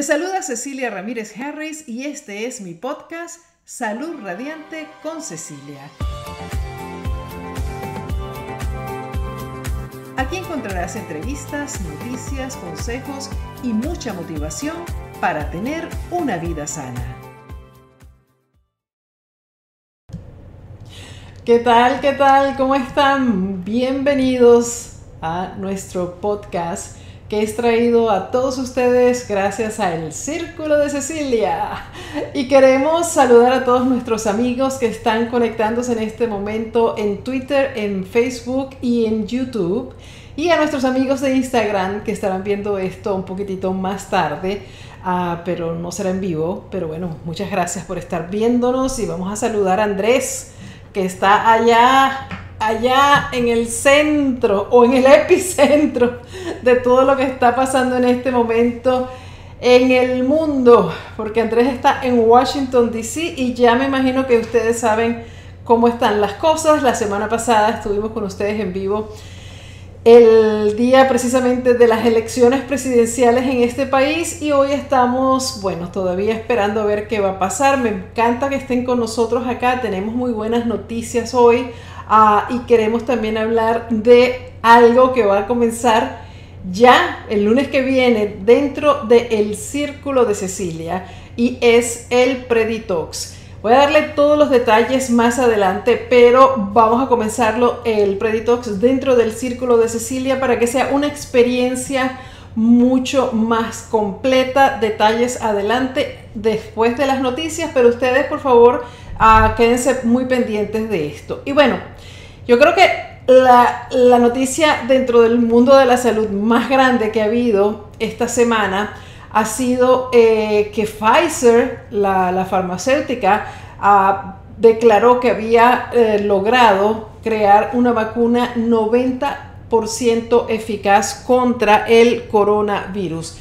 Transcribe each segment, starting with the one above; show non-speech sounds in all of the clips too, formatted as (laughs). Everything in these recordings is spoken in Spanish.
Te saluda Cecilia Ramírez Harris y este es mi podcast Salud Radiante con Cecilia. Aquí encontrarás entrevistas, noticias, consejos y mucha motivación para tener una vida sana. ¿Qué tal? ¿Qué tal? ¿Cómo están? Bienvenidos a nuestro podcast que es traído a todos ustedes gracias al Círculo de Cecilia. Y queremos saludar a todos nuestros amigos que están conectándose en este momento en Twitter, en Facebook y en YouTube. Y a nuestros amigos de Instagram que estarán viendo esto un poquitito más tarde. Ah, pero no será en vivo. Pero bueno, muchas gracias por estar viéndonos y vamos a saludar a Andrés que está allá allá en el centro o en el (laughs) epicentro de todo lo que está pasando en este momento en el mundo, porque Andrés está en Washington, D.C. y ya me imagino que ustedes saben cómo están las cosas. La semana pasada estuvimos con ustedes en vivo el día precisamente de las elecciones presidenciales en este país y hoy estamos, bueno, todavía esperando a ver qué va a pasar. Me encanta que estén con nosotros acá, tenemos muy buenas noticias hoy. Ah, y queremos también hablar de algo que va a comenzar ya el lunes que viene dentro del Círculo de Cecilia y es el Preditox. Voy a darle todos los detalles más adelante, pero vamos a comenzarlo el Preditox dentro del Círculo de Cecilia para que sea una experiencia mucho más completa. Detalles adelante después de las noticias, pero ustedes por favor ah, quédense muy pendientes de esto. Y bueno, yo creo que la, noticia dentro del mundo de la salud más grande que ha habido esta semana ha sido eh, que Pfizer, la, farmacéutica, ah, declaró que había eh, logrado crear una vacuna 90% eficaz contra el coronavirus.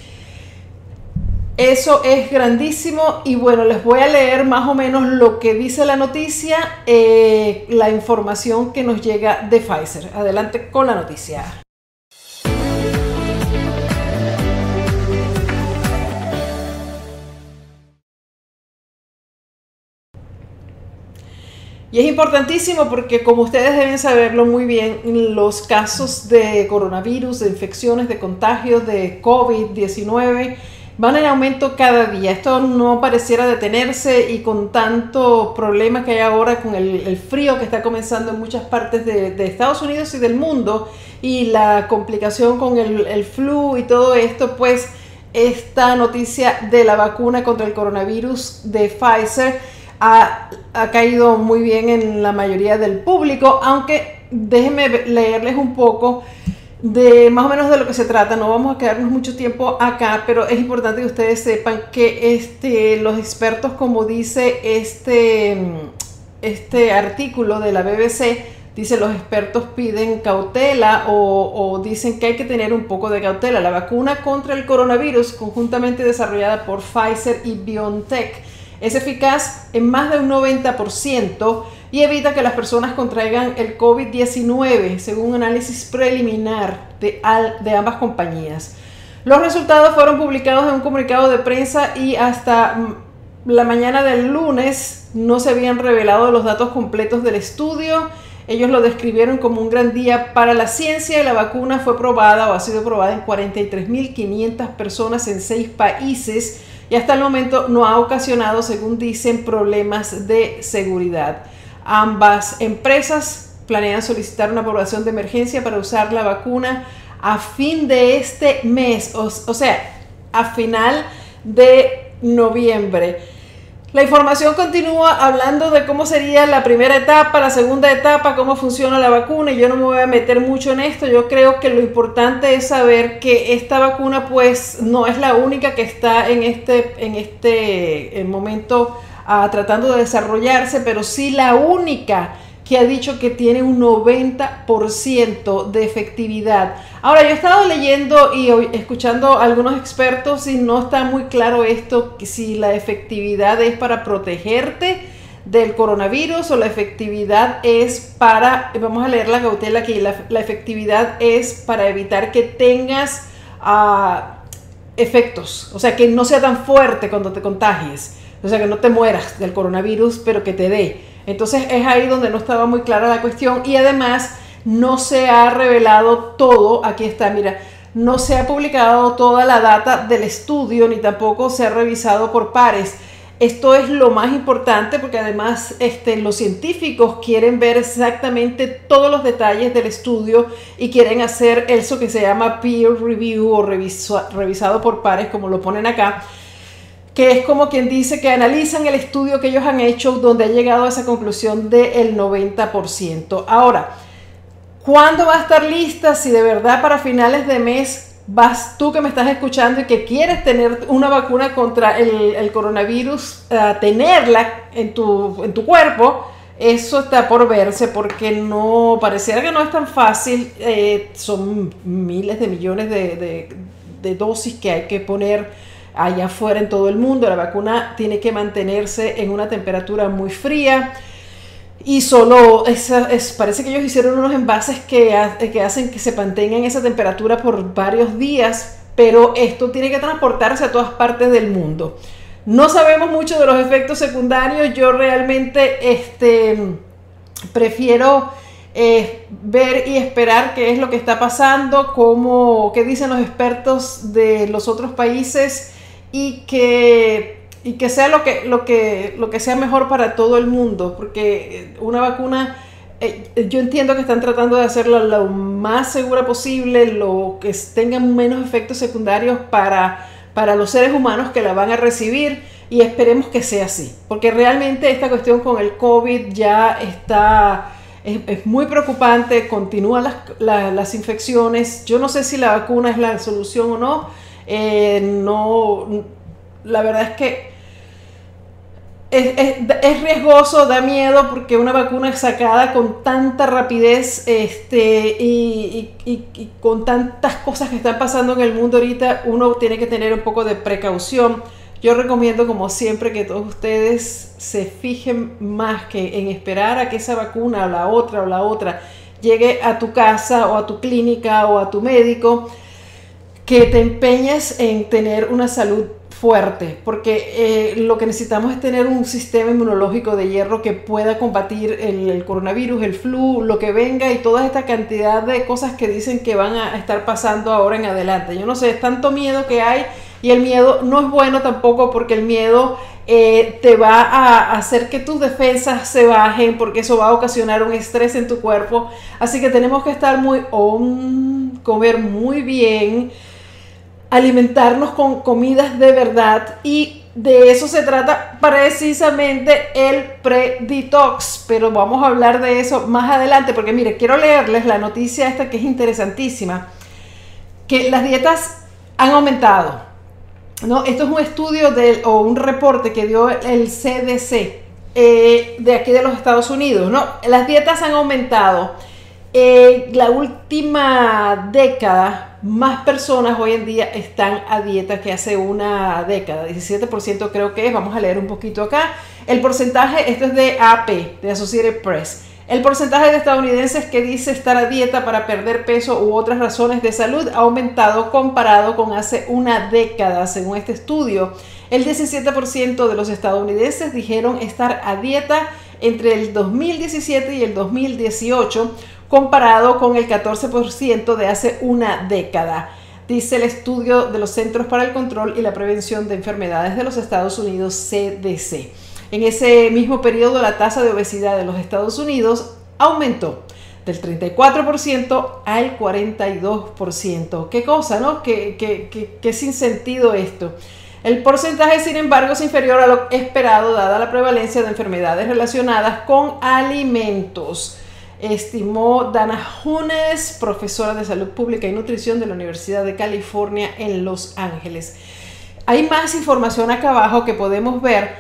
Eso es grandísimo y bueno, les voy a leer más o menos lo que dice la noticia, eh, la información que nos llega de Pfizer. Adelante con la noticia. Y es importantísimo porque como ustedes deben saberlo muy bien, los casos de coronavirus, de infecciones, de contagios de COVID-19, van en aumento cada día. Esto no pareciera detenerse y con tanto problema que hay ahora con el, frío que está comenzando en muchas partes de, Estados Unidos y del mundo y la complicación con el, flu y todo esto, pues esta noticia de la vacuna contra el coronavirus de Pfizer ha, ha caído muy bien en la mayoría del público, aunque déjenme leerles un poco de más o menos de lo que se trata. No vamos a quedarnos mucho tiempo acá, pero es importante que ustedes sepan que este, los expertos, como dice este, este artículo de la BBC, dice los expertos piden cautela o, o, dicen que hay que tener un poco de cautela. La vacuna contra el coronavirus, conjuntamente desarrollada por Pfizer y BioNTech, es eficaz en más de un 90% y evita que las personas contraigan el COVID-19, según un análisis preliminar de, de ambas compañías. Los resultados fueron publicados en un comunicado de prensa y hasta mm, la mañana del lunes no se habían revelado los datos completos del estudio. Ellos lo describieron como un gran día para la ciencia y la vacuna fue probada o ha sido probada en 43.500 personas en seis países y hasta el momento no ha ocasionado, según dicen, problemas de seguridad. Ambas empresas planean solicitar una aprobación de emergencia para usar la vacuna a fin de este mes, o, sea, a final de noviembre. La información continúa hablando de cómo sería la primera etapa, la segunda etapa, cómo funciona la vacuna yo no me voy a meter mucho en esto. Yo creo que lo importante es saber que esta vacuna pues no es la única que está en este, en este momento tratando de desarrollarse, pero sí la única que ha dicho que tiene un 90% de efectividad. Ahora, yo he estado leyendo y escuchando a algunos expertos y no está muy claro esto, si la efectividad es para protegerte del coronavirus o la efectividad es para, vamos a leer la cautela aquí, la, efectividad es para evitar que tengas... Uh, efectos, o sea, que no sea tan fuerte cuando te contagies, o sea, que no te mueras del coronavirus, pero que te dé. Entonces es ahí donde no estaba muy clara la cuestión y además no se ha revelado todo, aquí está, mira, no se ha publicado toda la data del estudio ni tampoco se ha revisado por pares. Esto es lo más importante porque además este, los científicos quieren ver exactamente todos los detalles del estudio y quieren hacer eso que se llama peer review o revisado por pares, como lo ponen acá, que es como quien dice que analizan el estudio que ellos han hecho donde ha llegado a esa conclusión del 90%. Ahora, ¿cuándo va a estar lista? Si de verdad para finales de mes vas tú que me estás escuchando y que quieres tener una vacuna contra el, coronavirus, tenerla en tu, en tu cuerpo, eso está por verse porque no, pareciera que no es tan fácil, eh, son miles de millones de, de dosis que hay que poner allá afuera en todo el mundo, la vacuna tiene que mantenerse en una temperatura muy fría, y solo parece que ellos hicieron unos envases que, hacen que se mantenga en esa temperatura por varios días, pero esto tiene que transportarse a todas partes del mundo. No sabemos mucho de los efectos secundarios, yo realmente este, prefiero eh, ver y esperar qué es lo que está pasando, cómo, qué dicen los expertos de los otros países y que y que sea lo que, lo que, lo que sea mejor para todo el mundo, porque una vacuna, eh, yo entiendo que están tratando de hacerla lo más segura posible, lo que tenga menos efectos secundarios para, para los seres humanos que la van a recibir y esperemos que sea así, porque realmente esta cuestión con el COVID ya está... Es, muy preocupante, continúan las, las, infecciones. Yo no sé si la vacuna es la solución o no. Eh, no, la verdad es que es, riesgoso, da miedo porque una vacuna sacada con tanta rapidez este, y, con tantas cosas que están pasando en el mundo ahorita, uno tiene que tener un poco de precaución. Yo recomiendo como siempre que todos ustedes se fijen más que en esperar a que esa vacuna o la otra o la otra llegue a tu casa o a tu clínica o a tu médico, que te empeñes en tener una salud fuerte, porque eh, lo que necesitamos es tener un sistema inmunológico de hierro que pueda combatir el, coronavirus, el flu, lo que venga y toda esta cantidad de cosas que dicen que van a estar pasando ahora en adelante. Yo no sé, es tanto miedo que hay y el miedo no es bueno tampoco porque el miedo eh, te va a hacer que tus defensas se bajen porque eso va a ocasionar un estrés en tu cuerpo. Así que tenemos que estar muy on, comer muy bien alimentarnos con comidas de verdad y de eso se trata precisamente el pre-detox, pero vamos a hablar de eso más adelante porque mire, quiero leerles la noticia esta que es interesantísima, que las dietas han aumentado. ¿no? Esto es un estudio o un reporte que dio el CDC eh, de aquí de los Estados Unidos. ¿no? Las dietas han aumentado. En la última década más personas hoy en día están a dieta que hace una década, 17% creo que es, vamos a leer un poquito acá. El porcentaje, esto es de AP, de Associated Press. El porcentaje de estadounidenses que dice estar a dieta para perder peso u otras razones de salud ha aumentado comparado con hace una década, según este estudio. El 17% de los estadounidenses dijeron estar a dieta entre el 2017 y el 2018, comparado con el 14% de hace una década, dice el estudio de los Centros para el Control y la Prevención de Enfermedades de los Estados Unidos, CDC. En ese mismo periodo, la tasa de obesidad de los Estados Unidos aumentó del 34% al 42%. Qué cosa, ¿no? Qué, qué, qué, sin sentido esto. El porcentaje, sin embargo, es inferior a lo esperado dada la prevalencia de enfermedades relacionadas con alimentos estimó Dana Hunes, profesora de salud pública y nutrición de la Universidad de California en Los Ángeles. Hay más información acá abajo que podemos ver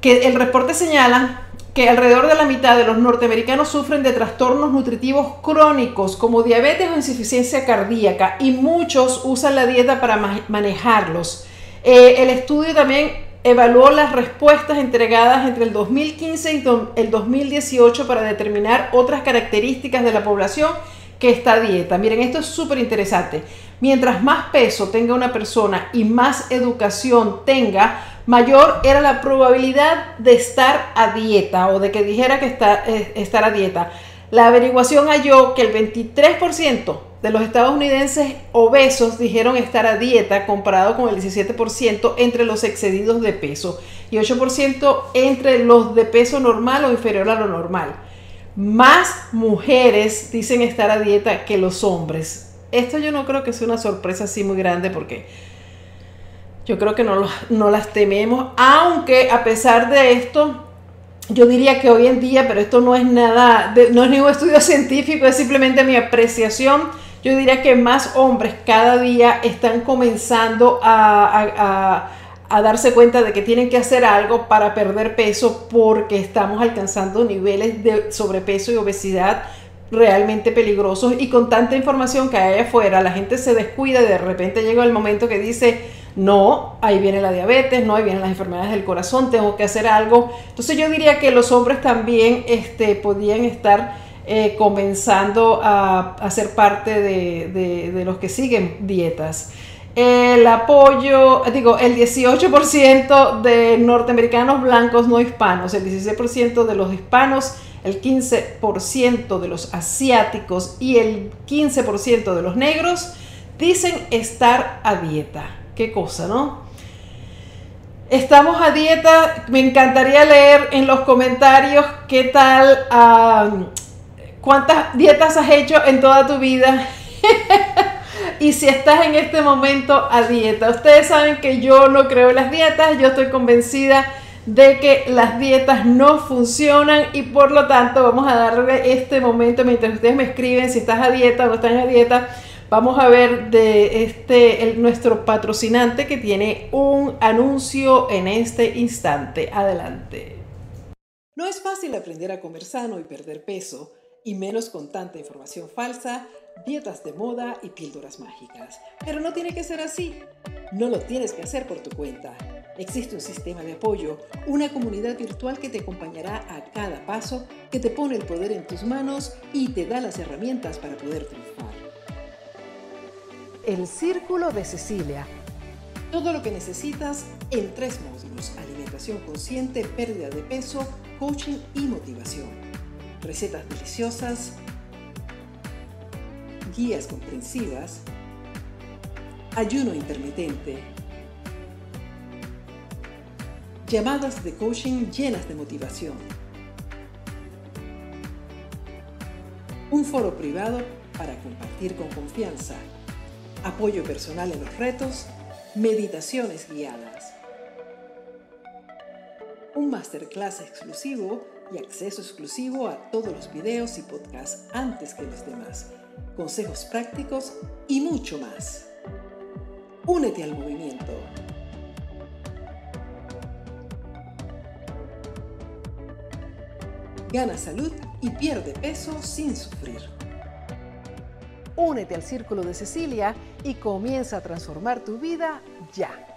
que el reporte señala que alrededor de la mitad de los norteamericanos sufren de trastornos nutritivos crónicos como diabetes o insuficiencia cardíaca y muchos usan la dieta para manejarlos. Eh, el estudio también evaluó las respuestas entregadas entre el 2015 y el 2018 para determinar otras características de la población que está a dieta. Miren, esto es súper interesante. Mientras más peso tenga una persona y más educación tenga, mayor era la probabilidad de estar a dieta o de que dijera que está, eh, estar a dieta. La averiguación halló que el 23% de los estadounidenses obesos dijeron estar a dieta comparado con el 17% entre los excedidos de peso y 8% entre los de peso normal o inferior a lo normal. Más mujeres dicen estar a dieta que los hombres. Esto yo no creo que sea una sorpresa así muy grande porque yo creo que no, no las tememos, aunque a pesar de esto, yo diría que hoy en día, pero esto no es nada, no es ningún estudio (laughs) científico, es simplemente mi apreciación yo diría que más hombres cada día están comenzando a, darse cuenta de que tienen que hacer algo para perder peso porque estamos alcanzando niveles de sobrepeso y obesidad realmente peligrosos y con tanta información que hay afuera, la gente se descuida y de repente llega el momento que dice, no, ahí viene la diabetes, no, ahí vienen las enfermedades del corazón, tengo que hacer algo. Entonces yo diría que los hombres también este, podían estar eh, comenzando a, ser parte de, los que siguen dietas. El apoyo, digo, el 18% de norteamericanos blancos no hispanos, el 16% de los hispanos, el 15% de los asiáticos y el 15% de los negros dicen estar a dieta. Qué cosa, ¿no? Estamos a dieta. Me encantaría leer en los comentarios qué tal ah, ¿Cuántas dietas has hecho en toda tu vida? (laughs) y si estás en este momento a dieta. Ustedes saben que yo no creo en las dietas, yo estoy convencida de que las dietas no funcionan y por lo tanto vamos a darle este momento mientras ustedes me escriben si estás a dieta o no estás a dieta. Vamos a ver de este nuestro patrocinante que tiene un anuncio en este instante. Adelante. No es fácil aprender a comer sano y perder peso y menos con tanta información falsa, dietas de moda y píldoras mágicas. Pero no tiene que ser así. No lo tienes que hacer por tu cuenta. Existe un sistema de apoyo, una comunidad virtual que te acompañará a cada paso, que te pone el poder en tus manos y te da las herramientas para poder triunfar. El Círculo de Cecilia. Todo lo que necesitas en tres módulos. Alimentación consciente, pérdida de peso, coaching y motivación recetas deliciosas, guías comprensivas, ayuno intermitente, llamadas de coaching llenas de motivación, un foro privado para compartir con confianza, apoyo personal en los retos, meditaciones guiadas, un masterclass exclusivo y acceso exclusivo a todos los videos y podcasts antes que los demás, consejos prácticos y mucho más. Únete al movimiento. Gana salud y pierde peso sin sufrir. Únete al Círculo de Cecilia y comienza a transformar tu vida ya.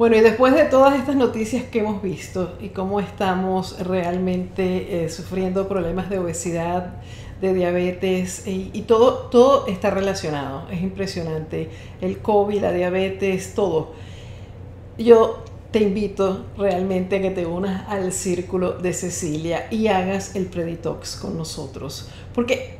Bueno, y después de todas estas noticias que hemos visto y cómo estamos realmente eh, sufriendo problemas de obesidad, de diabetes y, todo, todo está relacionado, es impresionante. El COVID, la diabetes, todo. Yo te invito realmente a que te unas al círculo de Cecilia y hagas el Preditox con nosotros. Porque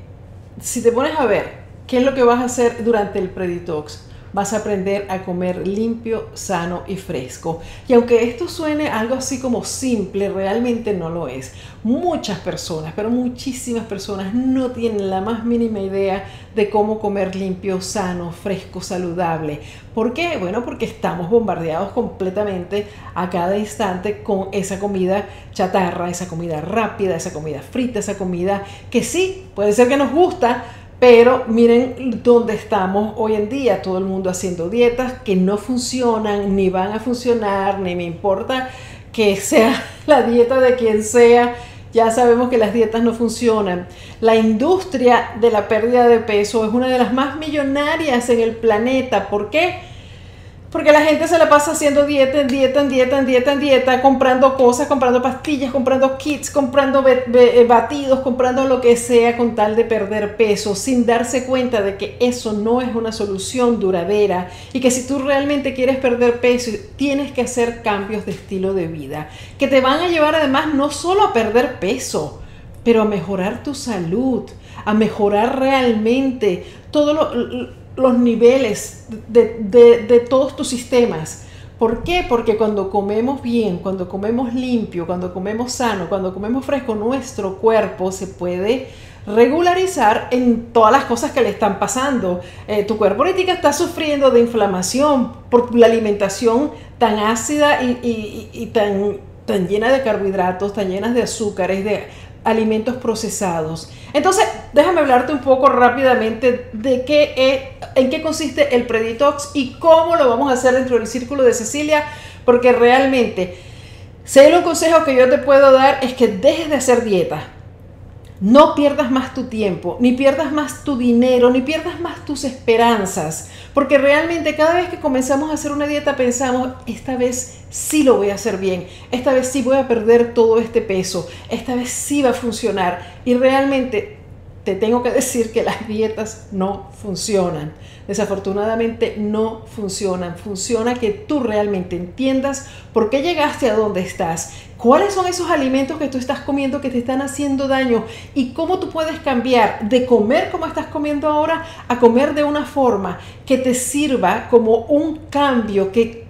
si te pones a ver qué es lo que vas a hacer durante el Preditox, vas a aprender a comer limpio, sano y fresco. Y aunque esto suene algo así como simple, realmente no lo es. Muchas personas, pero muchísimas personas no tienen la más mínima idea de cómo comer limpio, sano, fresco, saludable. ¿Por qué? Bueno, porque estamos bombardeados completamente a cada instante con esa comida chatarra, esa comida rápida, esa comida frita, esa comida que sí, puede ser que nos gusta, pero miren dónde estamos hoy en día, todo el mundo haciendo dietas que no funcionan, ni van a funcionar, ni me importa que sea (laughs) la dieta de quien sea, ya sabemos que las dietas no funcionan. La industria de la pérdida de peso es una de las más millonarias en el planeta. ¿Por qué? Porque la gente se la pasa haciendo dieta, dieta, en dieta, dieta, dieta, comprando cosas, comprando pastillas, comprando kits, comprando eh, batidos, comprando lo que sea con tal de perder peso, sin darse cuenta de que eso no es una solución duradera y que si tú realmente quieres perder peso, tienes que hacer cambios de estilo de vida, que te van a llevar además no solo a perder peso, pero a mejorar tu salud, a mejorar realmente todo lo los niveles de, todos tus sistemas. ¿Por qué? Porque cuando comemos bien, cuando comemos limpio, cuando comemos sano, cuando comemos fresco, nuestro cuerpo se puede regularizar en todas las cosas que le están pasando. Eh, tu cuerpo ahorita está sufriendo de inflamación por la alimentación tan ácida y, tan, tan llena de carbohidratos, tan llena de azúcares, de alimentos procesados. Entonces, déjame hablarte un poco rápidamente de qué en qué consiste el preditox y cómo lo vamos a hacer dentro del círculo de Cecilia, porque realmente, si hay un consejo que yo te puedo dar es que dejes de hacer dieta. No pierdas más tu tiempo, ni pierdas más tu dinero, ni pierdas más tus esperanzas, porque realmente cada vez que comenzamos a hacer una dieta pensamos, esta vez sí lo voy a hacer bien, esta vez sí voy a perder todo este peso, esta vez sí va a funcionar. Y realmente te tengo que (laughs) decir que las dietas no funcionan. Desafortunadamente no funcionan. Funciona que tú realmente entiendas por qué llegaste a donde estás, cuáles son esos alimentos que tú estás comiendo que te están haciendo daño y cómo tú puedes cambiar de comer como estás comiendo ahora a comer de una forma que te sirva como un cambio que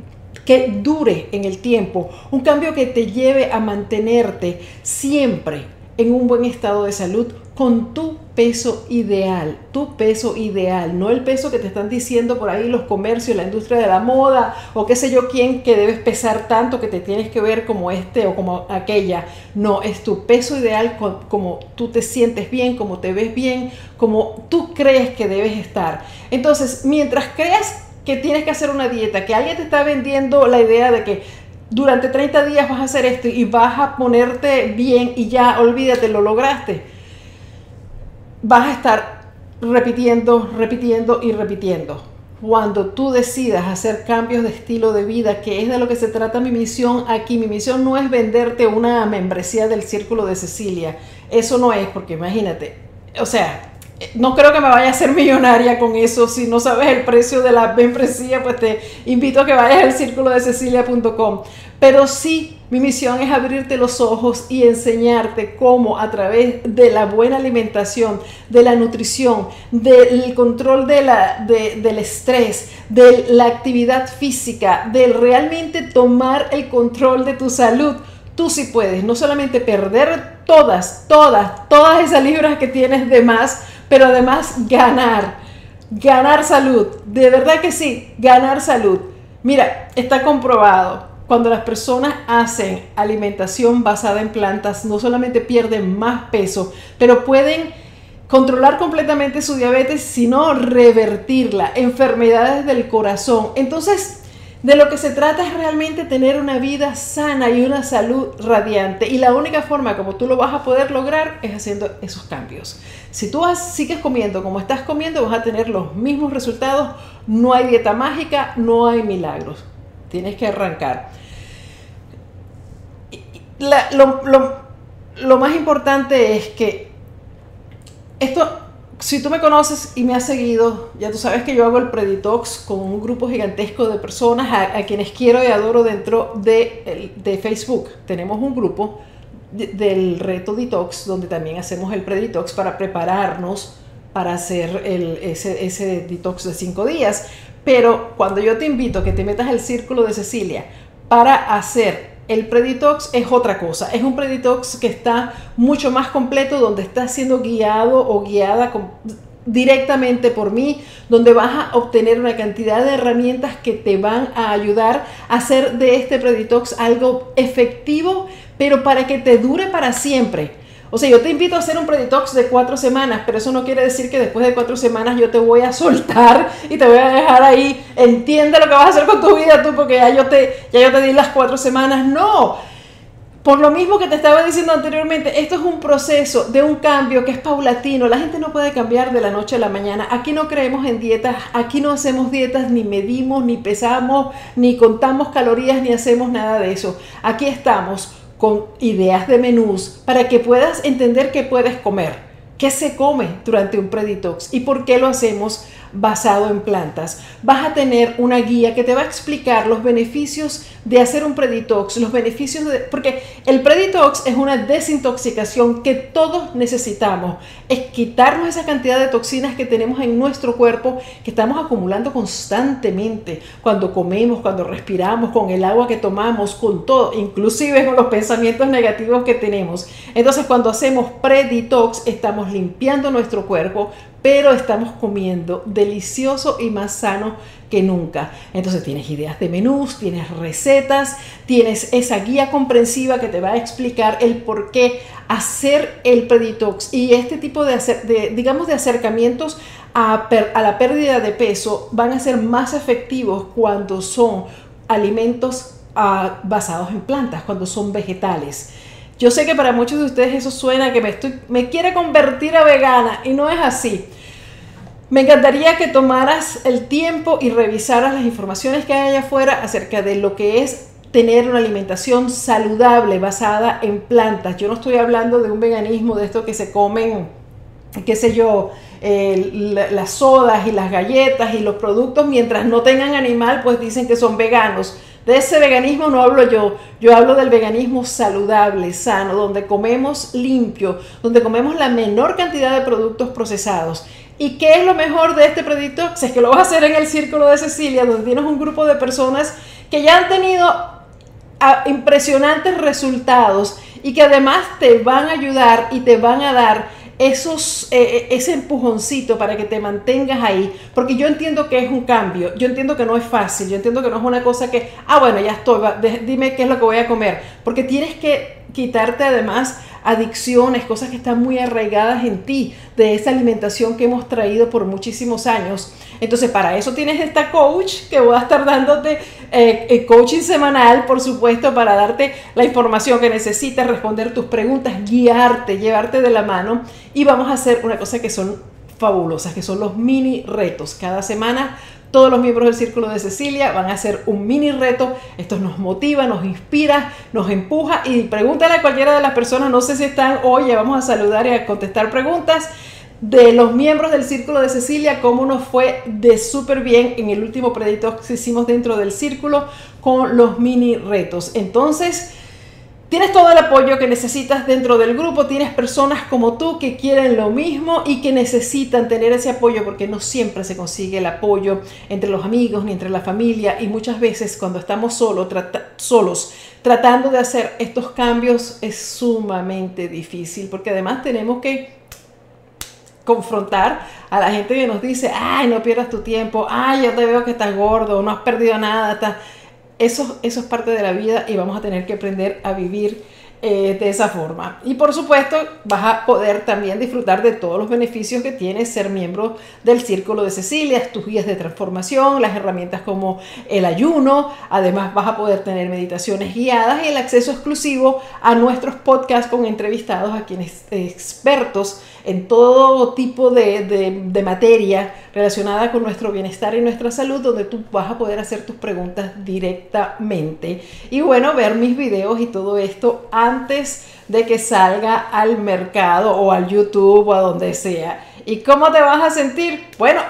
que dure en el tiempo, un cambio que te lleve a mantenerte siempre en un buen estado de salud con tu peso ideal, tu peso ideal, no el peso que te están diciendo por ahí los comercios, la industria de la moda o qué sé yo quién que debes pesar tanto que te tienes que ver como este o como aquella. No, es tu peso ideal como tú te sientes bien, como te ves bien, como tú crees que debes estar. Entonces, mientras creas que tienes que hacer una dieta, que alguien te está vendiendo la idea de que durante 30 días vas a hacer esto y vas a ponerte bien y ya olvídate, lo lograste, vas a estar repitiendo, repitiendo y repitiendo. Cuando tú decidas hacer cambios de estilo de vida, que es de lo que se trata mi misión aquí, mi misión no es venderte una membresía del Círculo de Cecilia. Eso no es, porque imagínate, o sea, no creo que me vaya a ser millonaria con eso. Si no sabes el precio de la membresía, pues te invito a que vayas al círculo de cecilia.com. Pero sí, mi misión es abrirte los ojos y enseñarte cómo a través de la buena alimentación, de la nutrición, del control de la, del estrés, de la actividad física, de realmente tomar el control de tu salud, tú sí puedes. No solamente perder todas, todas, todas esas libras que tienes de más, pero además ganar, ganar salud, de verdad que sí, ganar salud. Mira, está comprobado, cuando las personas hacen alimentación basada en plantas, no solamente pierden más peso, pero pueden controlar completamente su diabetes, sino revertirla, enfermedades del corazón. Entonces, de lo que se trata es realmente tener una vida sana y una salud radiante. Y la única forma como tú lo vas a poder lograr es haciendo esos cambios. Si tú sigues comiendo como estás comiendo, vas a tener los mismos resultados. No hay dieta mágica, no hay milagros. Tienes que arrancar. Lo, lo más importante es que esto si tú me conoces y me has seguido, ya tú sabes que yo hago el Preditox con un grupo gigantesco de personas a, quienes quiero y adoro dentro de, de Facebook. Tenemos un grupo del reto Detox donde también hacemos el Preditox para prepararnos para hacer el, ese, ese detox de cinco días. Pero cuando yo te invito a que te metas al círculo de Cecilia para hacer el Preditox es otra cosa, es un Preditox que está mucho más completo, donde está siendo guiado o guiada directamente por mí, donde vas a obtener una cantidad de herramientas que te van a ayudar a hacer de este Preditox algo efectivo, pero para que te dure para siempre. O sea, yo te invito a hacer un preditox de cuatro semanas, pero eso no quiere decir que después de cuatro semanas yo te voy a soltar y te voy a dejar ahí. Entiende lo que vas a hacer con tu vida tú, porque ya yo te, ya yo te di las cuatro semanas. No. por lo mismo que te estaba diciendo anteriormente, esto es un proceso de un cambio que es paulatino. La gente no puede cambiar de la noche a la mañana. Aquí no creemos en dietas, aquí no hacemos dietas, ni medimos, ni pesamos, ni contamos calorías, ni hacemos nada de eso. Aquí estamos con ideas de menús para que puedas entender qué puedes comer, qué se come durante un preditox y por qué lo hacemos basado en plantas. Vas a tener una guía que te va a explicar los beneficios de hacer un preditox, los beneficios de... Porque el preditox es una desintoxicación que todos necesitamos. Es quitarnos esa cantidad de toxinas que tenemos en nuestro cuerpo, que estamos acumulando constantemente cuando comemos, cuando respiramos, con el agua que tomamos, con todo, inclusive con los pensamientos negativos que tenemos. Entonces cuando hacemos preditox estamos limpiando nuestro cuerpo, pero estamos comiendo delicioso y más sano que nunca. Entonces tienes ideas de menús, tienes recetas, tienes esa guía comprensiva que te va a explicar el por qué hacer el preditox y este tipo de, digamos, de acercamientos a, a la pérdida de peso van a ser más efectivos cuando son alimentos ah, basados en plantas, cuando son vegetales. Yo sé que para muchos de ustedes eso suena que me, estoy, me quiere convertir a vegana y no es así. Me encantaría que tomaras el tiempo y revisaras las informaciones que hay allá afuera acerca de lo que es tener una alimentación saludable basada en plantas. Yo no estoy hablando de un veganismo de esto que se comen, qué sé yo, las sodas y las galletas y los productos mientras no tengan animal, pues dicen que son veganos. De ese veganismo no hablo yo, yo hablo del veganismo saludable, sano, donde comemos limpio, donde comemos la menor cantidad de productos procesados. ¿Y qué es lo mejor de este proyecto? es que lo vas a hacer en el Círculo de Cecilia, donde tienes un grupo de personas que ya han tenido ah, impresionantes resultados y que además te van a ayudar y te van a dar esos, eh, eh, ese empujoncito para que te mantengas ahí, porque yo entiendo que es un cambio, yo entiendo que no es fácil, yo entiendo que no es una cosa que, ah, bueno, ya estoy, dime qué es lo que voy a comer, porque tienes que quitarte además adicciones, cosas que están muy arraigadas en ti, de esa alimentación que hemos traído por muchísimos años. Entonces, para eso tienes esta coach que voy a estar dándote eh, eh, coaching semanal, por supuesto, para darte la información que necesitas, responder tus preguntas, guiarte, llevarte de la mano. Y vamos a hacer una cosa que son fabulosas, que son los mini retos. Cada semana todos los miembros del Círculo de Cecilia van a hacer un mini reto. Esto nos motiva, nos inspira, nos empuja. Y pregúntale a cualquiera de las personas, no sé si están hoy, vamos a saludar y a contestar preguntas de los miembros del Círculo de Cecilia, cómo nos fue de súper bien en el último predicto que hicimos dentro del Círculo con los mini retos. Entonces, Tienes todo el apoyo que necesitas dentro del grupo, tienes personas como tú que quieren lo mismo y que necesitan tener ese apoyo porque no siempre se consigue el apoyo entre los amigos ni entre la familia y muchas veces cuando estamos solos, tratando de hacer estos cambios es sumamente difícil porque además tenemos que confrontar a la gente que nos dice, ay, no pierdas tu tiempo, ay, yo te veo que estás gordo, no has perdido nada, estás eso, eso es parte de la vida y vamos a tener que aprender a vivir eh, de esa forma. Y por supuesto, vas a poder también disfrutar de todos los beneficios que tiene ser miembro del Círculo de Cecilia, tus guías de transformación, las herramientas como el ayuno. Además, vas a poder tener meditaciones guiadas y el acceso exclusivo a nuestros podcasts con entrevistados a quienes expertos en todo tipo de, de, materia relacionada con nuestro bienestar y nuestra salud, donde tú vas a poder hacer tus preguntas directamente. Y bueno, ver mis videos y todo esto antes de que salga al mercado o al YouTube o a donde sea. ¿Y cómo te vas a sentir? Bueno,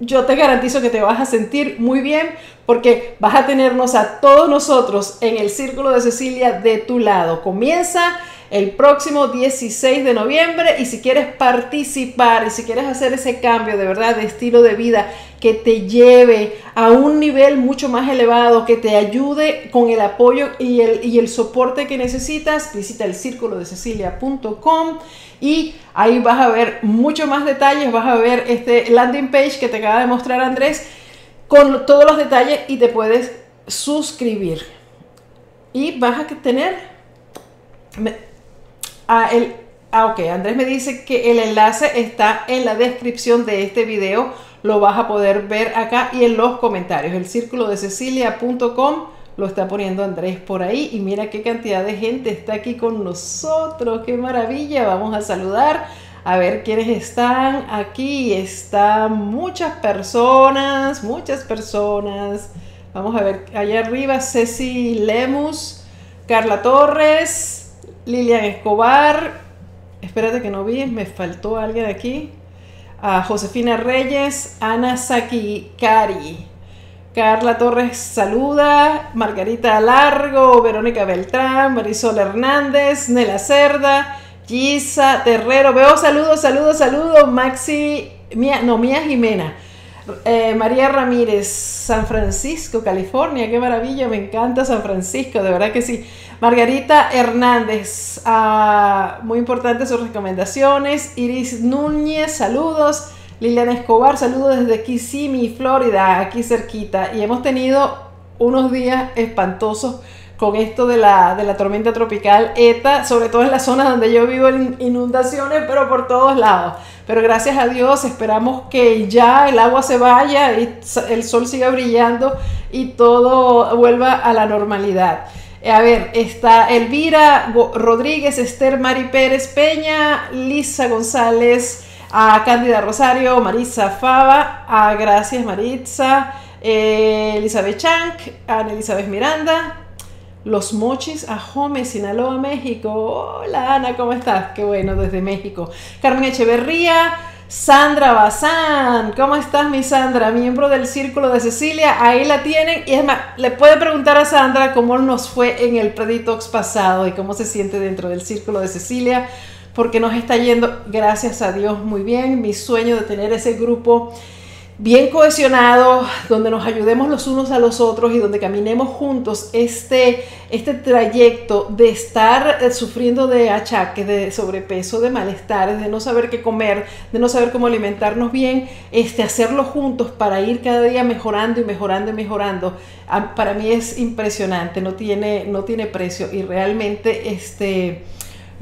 yo te garantizo que te vas a sentir muy bien porque vas a tenernos a todos nosotros en el Círculo de Cecilia de tu lado. Comienza el próximo 16 de noviembre y si quieres participar y si quieres hacer ese cambio de verdad de estilo de vida que te lleve a un nivel mucho más elevado, que te ayude con el apoyo y el, y el soporte que necesitas, visita el círculo de cecilia.com y ahí vas a ver mucho más detalles, vas a ver este landing page que te acaba de mostrar Andrés con todos los detalles y te puedes suscribir. Y vas a tener Ah, el, ah, ok, Andrés me dice que el enlace está en la descripción de este video. Lo vas a poder ver acá y en los comentarios. El círculo de cecilia.com lo está poniendo Andrés por ahí. Y mira qué cantidad de gente está aquí con nosotros. Qué maravilla. Vamos a saludar. A ver quiénes están aquí. Están muchas personas, muchas personas. Vamos a ver, allá arriba Ceci Lemus, Carla Torres, Lilian Escobar. Espérate que no vi, me faltó alguien aquí. A Josefina Reyes, Ana Saki Cari. Carla Torres saluda, Margarita Largo, Verónica Beltrán, Marisol Hernández, Nela Cerda, Gisa Terrero, veo saludos, saludos, saludos, Maxi, no, Mía Jimena, eh, María Ramírez, San Francisco, California, qué maravilla, me encanta San Francisco, de verdad que sí. Margarita Hernández, ah, muy importantes sus recomendaciones. Iris Núñez, saludos. Liliana Escobar, saludos desde Kissimmee, Florida, aquí cerquita. Y hemos tenido unos días espantosos con esto de la, de la tormenta tropical ETA, sobre todo en las zonas donde yo vivo inundaciones, pero por todos lados. Pero gracias a Dios esperamos que ya el agua se vaya y el sol siga brillando y todo vuelva a la normalidad. A ver, está Elvira Rodríguez, Esther Mari Pérez Peña, Lisa González, a Cándida Rosario, Marisa Fava, a Gracias Maritza, eh, Elizabeth Chank, a Elizabeth Miranda, Los Mochis, a Jome, Sinaloa, México. Hola Ana, ¿cómo estás? Qué bueno, desde México. Carmen Echeverría, Sandra Bazán, ¿cómo estás mi Sandra? Miembro del Círculo de Cecilia, ahí la tienen. Y es más, le puede preguntar a Sandra cómo nos fue en el Preditox pasado y cómo se siente dentro del Círculo de Cecilia porque nos está yendo, gracias a Dios, muy bien. Mi sueño de tener ese grupo bien cohesionado, donde nos ayudemos los unos a los otros y donde caminemos juntos este, este trayecto de estar eh, sufriendo de achaques, de sobrepeso, de malestares, de no saber qué comer, de no saber cómo alimentarnos bien, este, hacerlo juntos para ir cada día mejorando y mejorando y mejorando. Para mí es impresionante, no tiene, no tiene precio y realmente este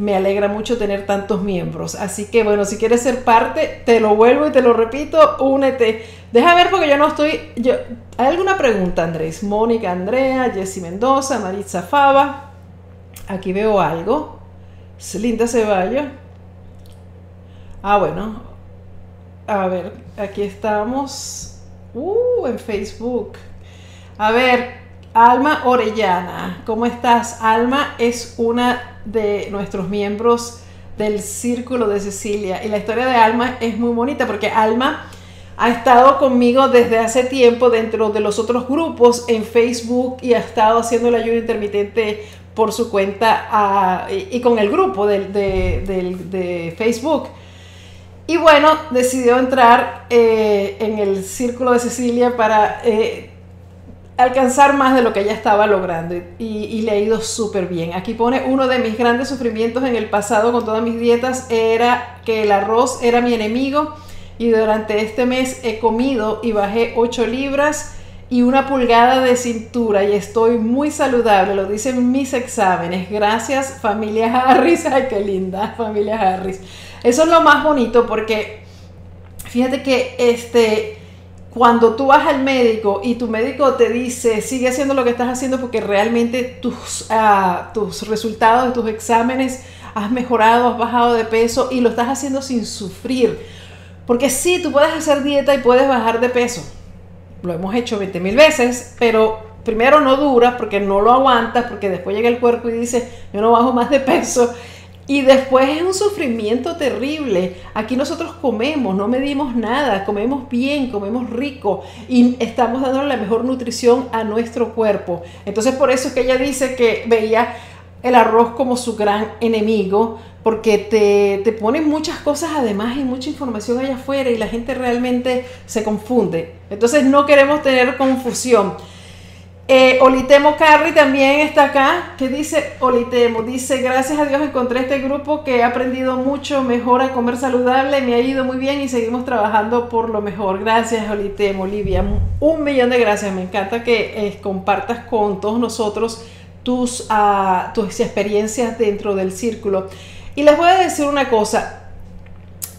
me alegra mucho tener tantos miembros. Así que bueno, si quieres ser parte, te lo vuelvo y te lo repito, únete. Deja ver porque yo no estoy... Yo, ¿Hay alguna pregunta, Andrés? Mónica, Andrea, Jessy Mendoza, Maritza Fava. Aquí veo algo. Linda Ceballos. Ah, bueno. A ver, aquí estamos. Uh, en Facebook. A ver, Alma Orellana. ¿Cómo estás? Alma es una de nuestros miembros del Círculo de Cecilia. Y la historia de Alma es muy bonita porque Alma ha estado conmigo desde hace tiempo dentro de los otros grupos en Facebook y ha estado haciendo el ayuno intermitente por su cuenta ah, y, con el grupo de, Facebook. Y bueno, decidió entrar eh, en el Círculo de Cecilia para eh, alcanzar más de lo que ella estaba logrando y, le ha ido súper bien. Aquí pone uno de mis grandes sufrimientos en el pasado con todas mis dietas era que el arroz era mi enemigo y durante este mes he comido y bajé 8 libras y una pulgada de cintura y estoy muy saludable, lo dicen mis exámenes. Gracias familia Harris, (laughs) ay qué linda familia Harris. Eso es lo más bonito porque fíjate que este cuando tú vas al médico y tu médico te dice, sigue haciendo lo que estás haciendo porque realmente tus, ah, tus resultados de tus exámenes has mejorado, has bajado de peso y lo estás haciendo sin sufrir. Porque sí, tú puedes hacer dieta y puedes bajar de peso. Lo hemos hecho 20 mil veces, pero primero no dura porque no lo aguantas, porque después llega el cuerpo y dice, yo no bajo más de peso y después es un sufrimiento terrible. Aquí nosotros comemos, no medimos nada, comemos bien, comemos rico y estamos dando la mejor nutrición a nuestro cuerpo. Entonces por eso es que ella dice que veía el arroz como su gran enemigo, porque te, te pone muchas cosas además y mucha información allá afuera y la gente realmente se confunde. Entonces no queremos tener confusión. Eh, Olitemo Carri también está acá. ¿Qué dice Olitemo? Dice, gracias a Dios encontré este grupo que he aprendido mucho mejor a comer saludable, me ha ido muy bien y seguimos trabajando por lo mejor. Gracias Olitemo, Olivia. Un millón de gracias. Me encanta que eh, compartas con todos nosotros tus, uh, tus experiencias dentro del círculo. Y les voy a decir una cosa.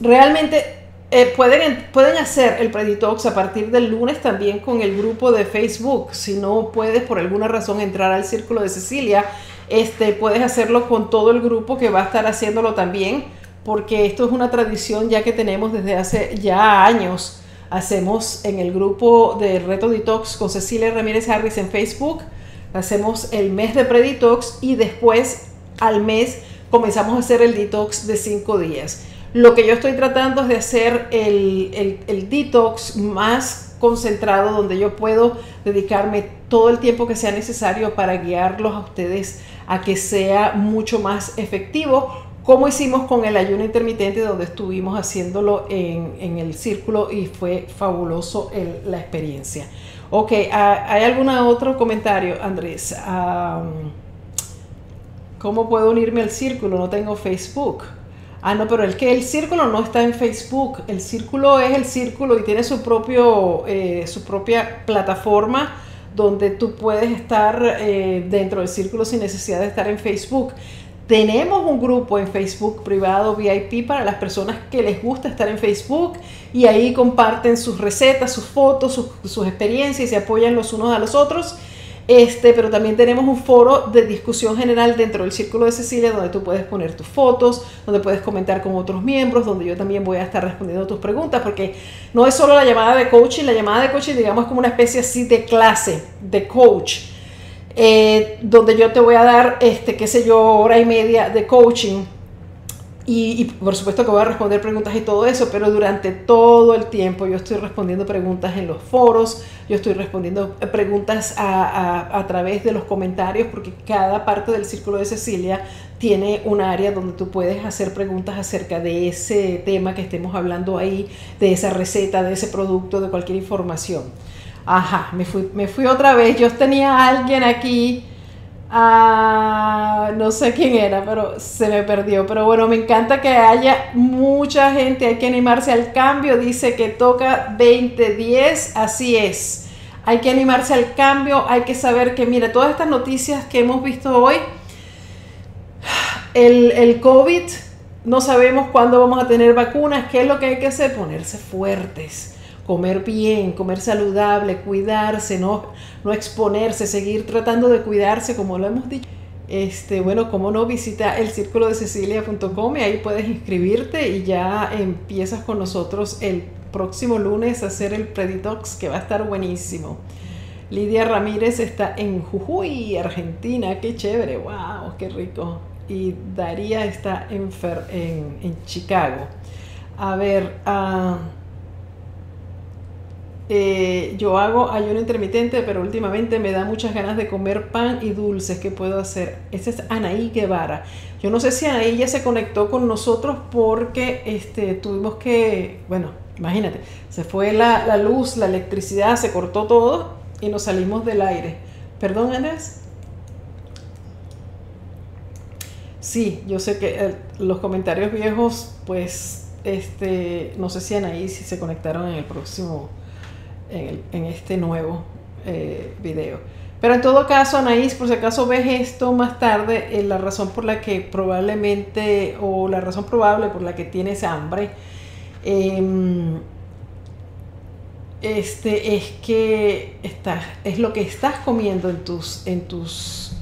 Realmente eh, pueden, pueden hacer el Preditox a partir del lunes también con el grupo de Facebook. Si no puedes por alguna razón entrar al círculo de Cecilia, este, puedes hacerlo con todo el grupo que va a estar haciéndolo también, porque esto es una tradición ya que tenemos desde hace ya años. Hacemos en el grupo de Reto Detox con Cecilia Ramírez Harris en Facebook, hacemos el mes de Preditox y después al mes comenzamos a hacer el detox de 5 días. Lo que yo estoy tratando es de hacer el, el, detox más concentrado, donde yo puedo dedicarme todo el tiempo que sea necesario para guiarlos a ustedes a que sea mucho más efectivo, como hicimos con el ayuno intermitente, donde estuvimos haciéndolo en, en el círculo y fue fabuloso la experiencia. Ok, ¿hay algún otro comentario, Andrés? ¿Cómo puedo unirme al círculo? No tengo Facebook. Ah, no, pero el que el círculo no está en Facebook. El círculo es el círculo y tiene su propio, eh, su propia plataforma donde tú puedes estar eh, dentro del círculo sin necesidad de estar en Facebook. Tenemos un grupo en Facebook privado VIP para las personas que les gusta estar en Facebook y ahí comparten sus recetas, sus fotos, sus, sus experiencias y se apoyan los unos a los otros. Este, pero también tenemos un foro de discusión general dentro del Círculo de Cecilia donde tú puedes poner tus fotos, donde puedes comentar con otros miembros, donde yo también voy a estar respondiendo tus preguntas, porque no es solo la llamada de coaching, la llamada de coaching digamos como una especie así de clase, de coach, eh, donde yo te voy a dar, este, qué sé yo, hora y media de coaching y, por supuesto que voy a responder preguntas y todo eso, pero durante todo el tiempo yo estoy respondiendo preguntas en los foros, yo estoy respondiendo preguntas a, a, través de los comentarios, porque cada parte del círculo de Cecilia tiene un área donde tú puedes hacer preguntas acerca de ese tema que estemos hablando ahí, de esa receta, de ese producto, de cualquier información. Ajá, me fui, me fui otra vez, yo tenía a alguien aquí Ah, no sé quién era, pero se me perdió. Pero bueno, me encanta que haya mucha gente, hay que animarse al cambio. Dice que toca 2010, así es. Hay que animarse al cambio, hay que saber que, mire, todas estas noticias que hemos visto hoy, el, el COVID, no sabemos cuándo vamos a tener vacunas, ¿qué es lo que hay que hacer? Ponerse fuertes comer bien, comer saludable, cuidarse, no, no exponerse, seguir tratando de cuidarse como lo hemos dicho. Este, bueno, como no, visita el círculo de Cecilia.com y ahí puedes inscribirte y ya empiezas con nosotros el próximo lunes a hacer el Preditox que va a estar buenísimo. Lidia Ramírez está en Jujuy, Argentina, qué chévere, wow, qué rico. Y Daría está en, en, Chicago. A ver, uh, eh, yo hago ayuno intermitente, pero últimamente me da muchas ganas de comer pan y dulces. ¿Qué puedo hacer? Esa es Anaí Guevara. Yo no sé si Anaí ya se conectó con nosotros porque este, tuvimos que, bueno, imagínate, se fue la, la luz, la electricidad, se cortó todo y nos salimos del aire. ¿Perdón, Andrés? Sí, yo sé que eh, los comentarios viejos, pues, este, no sé si Anaí si se conectaron en el próximo en, este nuevo eh, video. Pero en todo caso, Anaís, por si acaso ves esto más tarde, eh, la razón por la que probablemente, o la razón probable por la que tienes hambre, em, este, es que estás, es lo que estás comiendo en tus, en tus,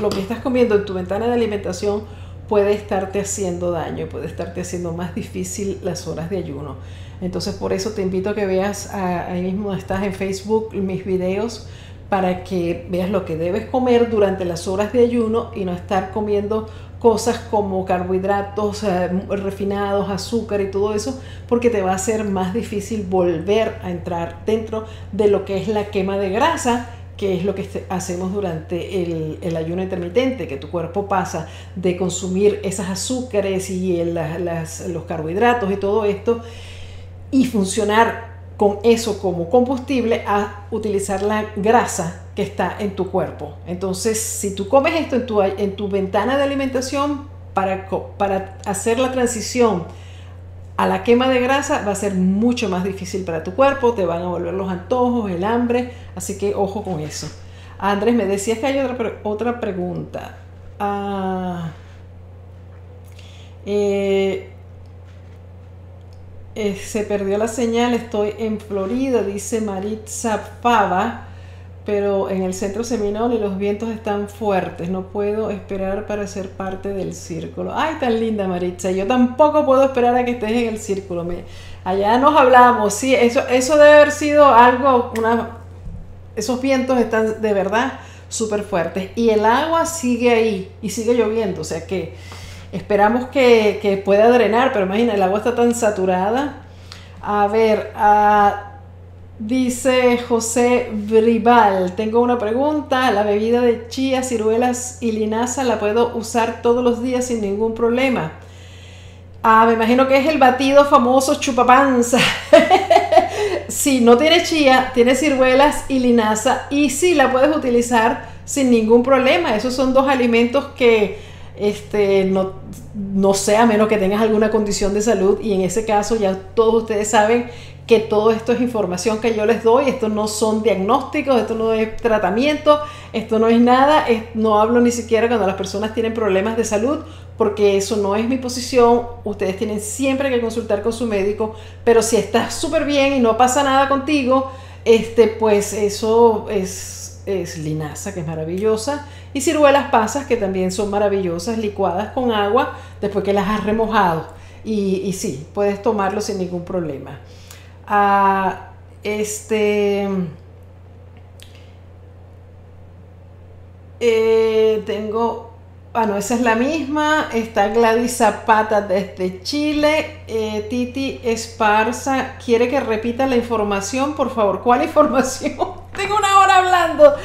lo que estás comiendo en tu ventana de alimentación puede estarte haciendo daño, puede estarte haciendo más difícil las horas de ayuno. Entonces por eso te invito a que veas, ahí mismo estás en Facebook, mis videos, para que veas lo que debes comer durante las horas de ayuno y no estar comiendo cosas como carbohidratos eh, refinados, azúcar y todo eso, porque te va a ser más difícil volver a entrar dentro de lo que es la quema de grasa que es lo que este, hacemos durante el, ayuno intermitente, que tu cuerpo pasa de consumir esas azúcares y los carbohidratos y todo esto y funcionar con eso como combustible a utilizar la grasa que está en tu cuerpo. Entonces, si tú comes esto en tu, en tu ventana de alimentación para, para hacer la transición a la quema de grasa va a ser mucho más difícil para tu cuerpo, te van a volver los antojos, el hambre, así que ojo con eso. Andrés, me decías que hay otra, otra pregunta. Ah, eh, eh, se perdió la señal, estoy en Florida, dice Maritza Pava, pero en el centro seminal y los vientos están fuertes, no puedo esperar para ser parte del círculo. Ay, tan linda Maritza, yo tampoco puedo esperar a que estés en el círculo. Me, allá nos hablamos, sí, eso, eso debe haber sido algo, una, esos vientos están de verdad súper fuertes y el agua sigue ahí y sigue lloviendo, o sea que esperamos que, pueda drenar, pero imagina, el agua está tan saturada. A ver, dice José Bribal, tengo una pregunta, la bebida de chía, ciruelas y linaza la puedo usar todos los días sin ningún problema. Ah, me imagino que es el batido famoso chupapanza. (laughs) si no tiene chía, tiene ciruelas y linaza y sí la puedes utilizar sin ningún problema. Esos son dos alimentos que este, no, no sé, a menos que tengas alguna condición de salud y en ese caso ya todos ustedes saben que todo esto es información que yo les doy, esto no son diagnósticos, esto no es tratamiento, esto no es nada, no hablo ni siquiera cuando las personas tienen problemas de salud, porque eso no es mi posición, ustedes tienen siempre que consultar con su médico, pero si estás súper bien y no pasa nada contigo, este, pues eso es, es linaza, que es maravillosa, y ciruelas pasas, que también son maravillosas, licuadas con agua, después que las has remojado, y, y sí, puedes tomarlo sin ningún problema. Este... Eh, tengo, ah no, esa es la misma, está Gladys Zapata desde Chile, eh, Titi Esparza, quiere que repita la información, por favor, ¿cuál (laughs) información? Tengo una hora hablando.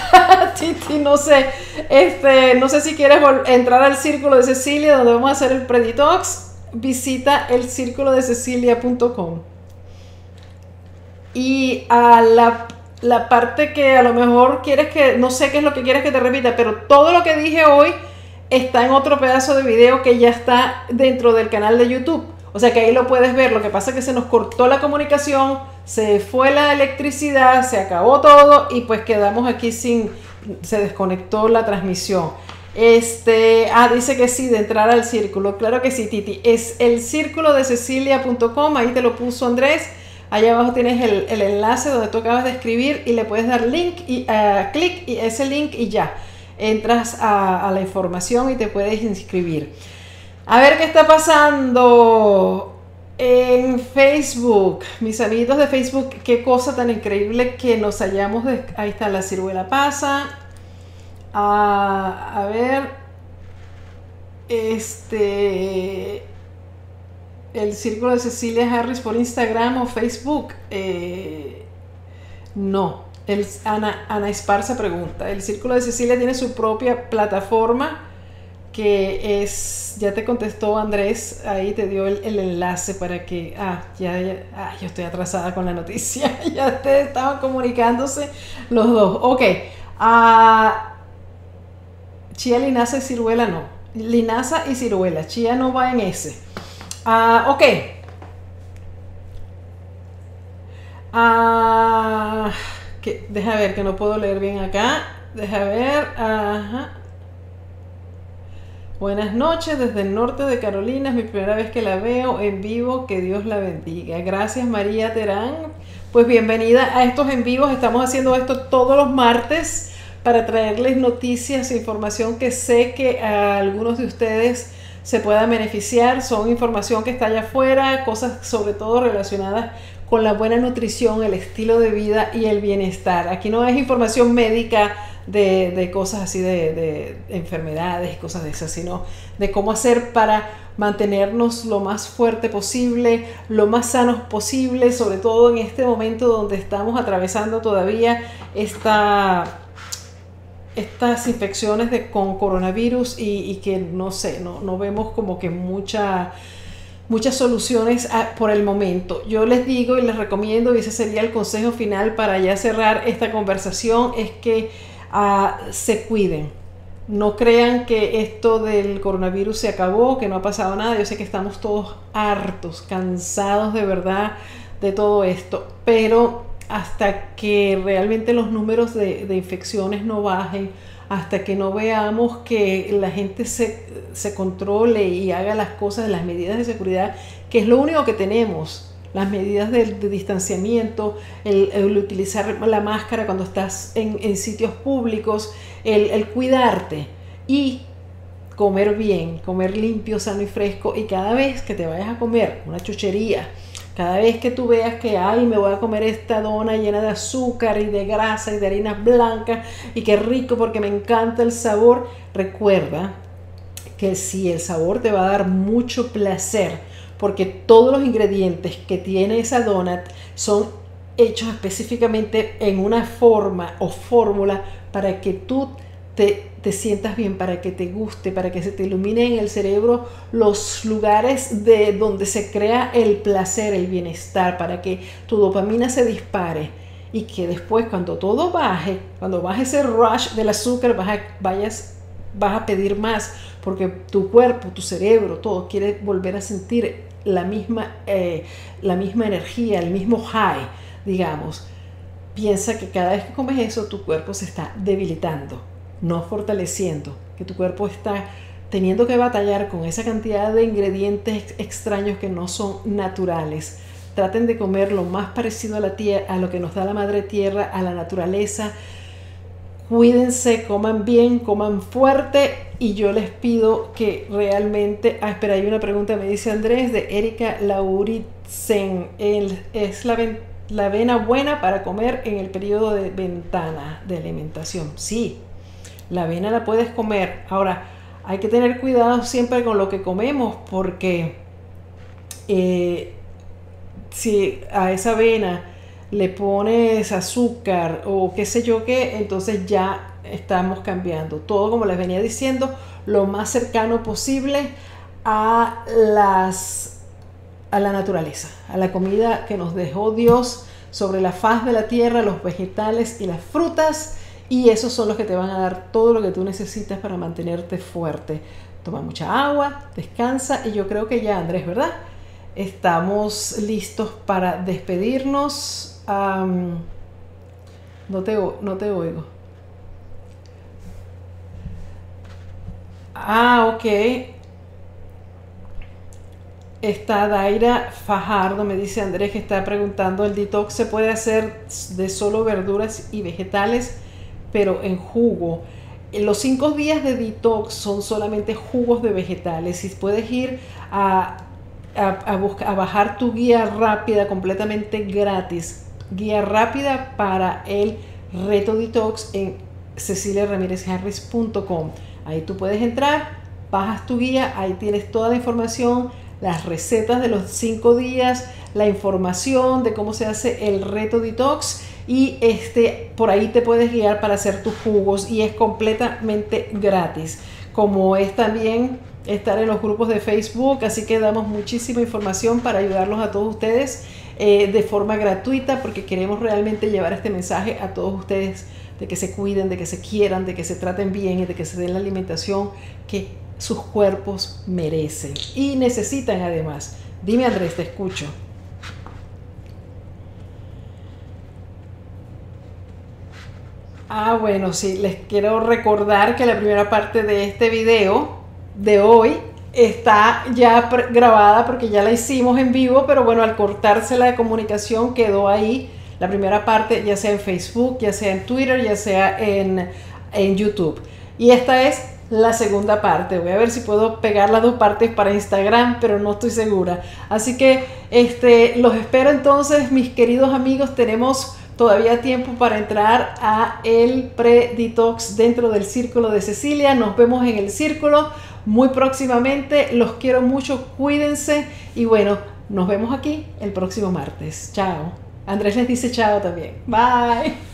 (laughs) Titi, no sé. Este, no sé si quieres entrar al círculo de Cecilia, donde vamos a hacer el Preditox. Visita el círculo de Cecilia.com. Y a la, la, parte que a lo mejor quieres que, no sé qué es lo que quieres que te repita, pero todo lo que dije hoy está en otro pedazo de video que ya está dentro del canal de YouTube. O sea que ahí lo puedes ver. Lo que pasa es que se nos cortó la comunicación, se fue la electricidad, se acabó todo y pues quedamos aquí sin, se desconectó la transmisión. Este, ah, dice que sí, de entrar al círculo. Claro que sí, Titi. Es el círculo de cecilia.com, ahí te lo puso Andrés. Allá abajo tienes el, enlace donde tú acabas de escribir y le puedes dar link y uh, clic y ese link y ya entras a, la información y te puedes inscribir. A ver qué está pasando en Facebook. Mis amiguitos de Facebook, qué cosa tan increíble que nos hallamos. De, ahí está la ciruela pasa. Ah, a ver. Este el Círculo de Cecilia Harris por Instagram o Facebook. Eh, no. El, Ana, Ana Esparza pregunta. El Círculo de Cecilia tiene su propia plataforma que es, ya te contestó Andrés, ahí te dio el, enlace para que, ah, ya, ah, yo estoy atrasada con la noticia, (laughs) ya ustedes estaban comunicándose los dos. Ok, ah, Chía, Linaza y Ciruela no. Linaza y Ciruela, Chía no va en ese. Ah, ok. Ah, deja ver que no puedo leer bien acá. Deja ver. Ajá. Buenas noches desde el norte de Carolina. Es mi primera vez que la veo en vivo. Que Dios la bendiga. Gracias María Terán. Pues bienvenida a estos en vivos. Estamos haciendo esto todos los martes para traerles noticias e información que sé que a algunos de ustedes se pueda beneficiar. Son información que está allá afuera, cosas sobre todo relacionadas con la buena nutrición, el estilo de vida y el bienestar. Aquí no es información médica de, cosas así de, de enfermedades, cosas de esas, sino de cómo hacer para mantenernos lo más fuerte posible, lo más sanos posible, sobre todo en este momento donde estamos atravesando todavía esta estas infecciones de, con coronavirus y, que no sé, no, no, vemos como que mucha, muchas soluciones por el momento. Yo les digo y les recomiendo, y ese sería el consejo final para ya cerrar esta conversación, es que ah, se cuiden. No crean que esto del coronavirus se acabó, que no ha pasado nada. Yo sé que estamos todos hartos, cansados de verdad de todo esto, pero hasta que realmente los números de, infecciones no bajen, hasta que no veamos que la gente se, controle y haga las cosas, las medidas de seguridad que es lo único que tenemos. Las medidas de, distanciamiento, el, utilizar la máscara cuando estás en, sitios públicos, el, el cuidarte y comer bien, comer limpio, sano y fresco. Y cada vez que te vayas a comer una chuchería, cada vez que tú veas que, ay, me voy a comer esta dona llena de azúcar y de grasa y de harinas blancas y qué rico porque me encanta el sabor, recuerda que si el sabor te va a dar mucho placer, porque todos los ingredientes que tiene esa donut son hechos específicamente en una forma o fórmula para que tú te, te, sientas bien, para que te guste, para que se te ilumine en el cerebro los lugares de donde se crea el placer, el bienestar, para que tu dopamina se dispare y que después cuando todo baje, cuando baje ese rush del azúcar, vas vayas, vas a pedir más, porque tu cuerpo, tu cerebro, todo quiere volver a sentir la misma, eh, la misma energía, el mismo high, digamos. Piensa que cada vez que comes eso, tu cuerpo se está debilitando no fortaleciendo, que tu cuerpo está teniendo que batallar con esa cantidad de ingredientes extraños que no son naturales. Traten de comer lo más parecido a la tierra, a lo que nos da la madre tierra, a la naturaleza. Cuídense, coman bien, coman fuerte y yo les pido que realmente, ah, espera, hay una pregunta, me dice Andrés, de Erika Lauritzen, es la, la avena buena para comer en el periodo de ventana de alimentación. Sí, la avena la puedes comer. Ahora, hay que tener cuidado siempre con lo que comemos porque eh, si a esa avena le pones azúcar o qué sé yo qué, entonces ya estamos cambiando. Todo, como les venía diciendo, lo más cercano posible a las a la naturaleza, a la comida que nos dejó Dios sobre la faz de la tierra, los vegetales y las frutas y esos son los que te van a dar todo lo que tú necesitas para mantenerte fuerte. Toma mucha agua, descansa y yo creo que ya, Andrés, ¿verdad? Estamos listos para despedirnos. no, te, no te oigo. Ah, ok. Está Daira Fajardo, me dice Andrés, que está preguntando, ¿el detox se puede hacer de solo verduras y vegetales? Pero en jugo. Los cinco días de detox son solamente jugos de vegetales y puedes ir a, a, bajar tu guía rápida completamente gratis. Guía rápida para el reto detox en ceciliaramirezharris.com. Ahí tú puedes entrar, bajas tu guía, ahí tienes toda la información, las recetas de los cinco días, la información de cómo se hace el reto detox y este, por ahí te puedes guiar para hacer tus jugos y es completamente gratis. Como es también estar en los grupos de Facebook, así que damos muchísima información para ayudarlos a todos ustedes eh, de forma gratuita porque queremos realmente llevar este mensaje a todos ustedes de que se cuiden, de que se quieran, de que se traten bien y de que se den la alimentación que sus cuerpos merecen y necesitan además. Dime Andrés, te escucho. Ah, bueno, sí, les quiero recordar que la primera parte de este video de hoy está ya grabada porque ya la hicimos en vivo, pero bueno, al cortarse la comunicación quedó ahí la primera parte, ya sea en Facebook, ya sea en Twitter, ya sea en, en YouTube. Y esta es la segunda parte. Voy a ver si puedo pegar las dos partes para Instagram, pero no estoy segura. Así que este, los espero entonces, mis queridos amigos. Tenemos todavía tiempo para entrar a el pre-detox dentro del círculo de Cecilia. Nos vemos en el círculo muy próximamente. Los quiero mucho, cuídense y bueno, nos vemos aquí el próximo martes. Chao. Andrés les dice chao también. Bye.